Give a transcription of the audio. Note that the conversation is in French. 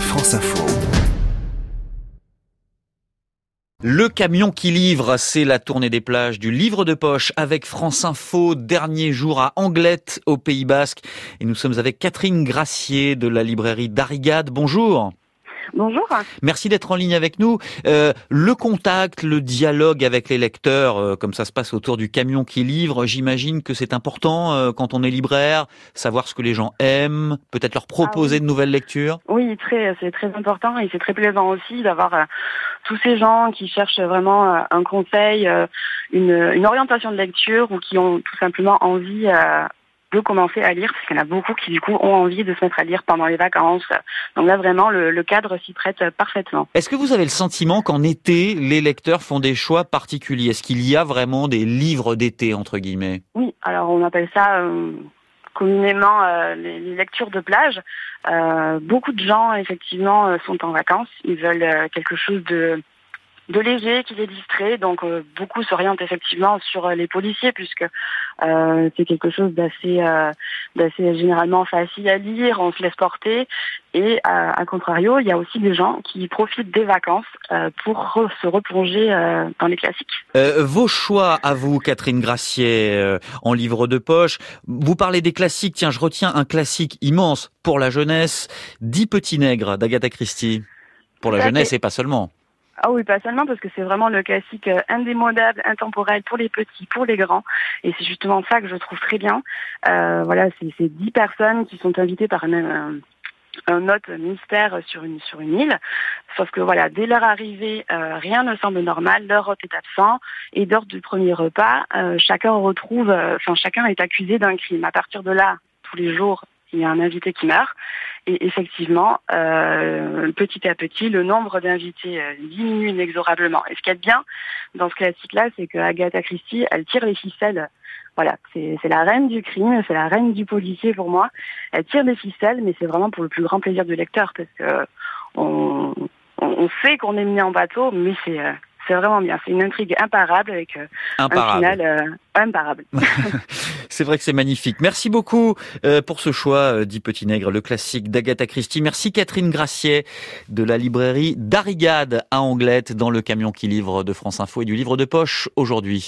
France Info. Le camion qui livre, c'est la tournée des plages du livre de poche avec France Info, dernier jour à Anglette au Pays Basque. Et nous sommes avec Catherine Gracier de la librairie Darigade. Bonjour. Bonjour. Merci d'être en ligne avec nous. Euh, le contact, le dialogue avec les lecteurs, euh, comme ça se passe autour du camion qui livre, j'imagine que c'est important euh, quand on est libraire, savoir ce que les gens aiment, peut-être leur proposer Ah oui. de nouvelles lectures. Oui, très, c'est très important et c'est très plaisant aussi d'avoir euh, tous ces gens qui cherchent vraiment euh, un conseil, euh, une, une orientation de lecture ou qui ont tout simplement envie de commencer à lire, parce qu'il y en a beaucoup qui du coup ont envie de se mettre à lire pendant les vacances. Donc là vraiment le, le cadre s'y prête parfaitement. Est-ce que vous avez le sentiment qu'en été, les lecteurs font des choix particuliers? Est-ce qu'il y a vraiment des livres d'été, entre guillemets? Oui, alors on appelle ça euh, communément euh, les, les lectures de plage. Euh, beaucoup de gens effectivement sont en vacances, ils veulent quelque chose de de léger qui les distrait, donc euh, beaucoup s'orientent effectivement sur euh, les policiers puisque euh, c'est quelque chose d'assez euh, d'assez généralement facile à lire, on se laisse porter et à, à contrario, il y a aussi des gens qui profitent des vacances euh, pour se replonger euh, dans les classiques. Euh, Vos choix à vous, Catherine Gracier, euh, en livre de poche. Vous parlez des classiques. Tiens, je retiens un classique immense pour la jeunesse, Dix petits nègres d'Agatha Christie. Pour la jeunesse et pas seulement. Ah oui, pas seulement parce que c'est vraiment le classique euh, indémodable, intemporel pour les petits, pour les grands. Et c'est justement ça que je trouve très bien. Euh, voilà, c'est dix personnes qui sont invitées par un, un, hôte mystère sur une sur une île. Sauf que voilà, dès leur arrivée, euh, rien ne semble normal. Leur hôte est absent et lors du premier repas, euh, chacun retrouve, euh, enfin chacun est accusé d'un crime. À partir de là, tous les jours, il y a un invité qui meurt. Et effectivement, euh, petit à petit, le nombre d'invités euh, diminue inexorablement. Et ce qu'il y a de bien dans ce classique-là, c'est que Agatha Christie, elle tire les ficelles. Voilà, c'est la reine du crime, c'est la reine du policier pour moi. Elle tire les ficelles, mais c'est vraiment pour le plus grand plaisir du lecteur, parce que on, on, sait qu'on est mené en bateau, mais c'est euh, c'est vraiment bien. C'est une intrigue imparable avec euh, un final euh, imparable. C'est vrai que c'est magnifique. Merci beaucoup euh, pour ce choix, Dix petits nègres, le classique d'Agatha Christie. Merci Catherine Gracier de la librairie Darigade à Anglette dans le camion qui livre de France Info et du livre de poche aujourd'hui.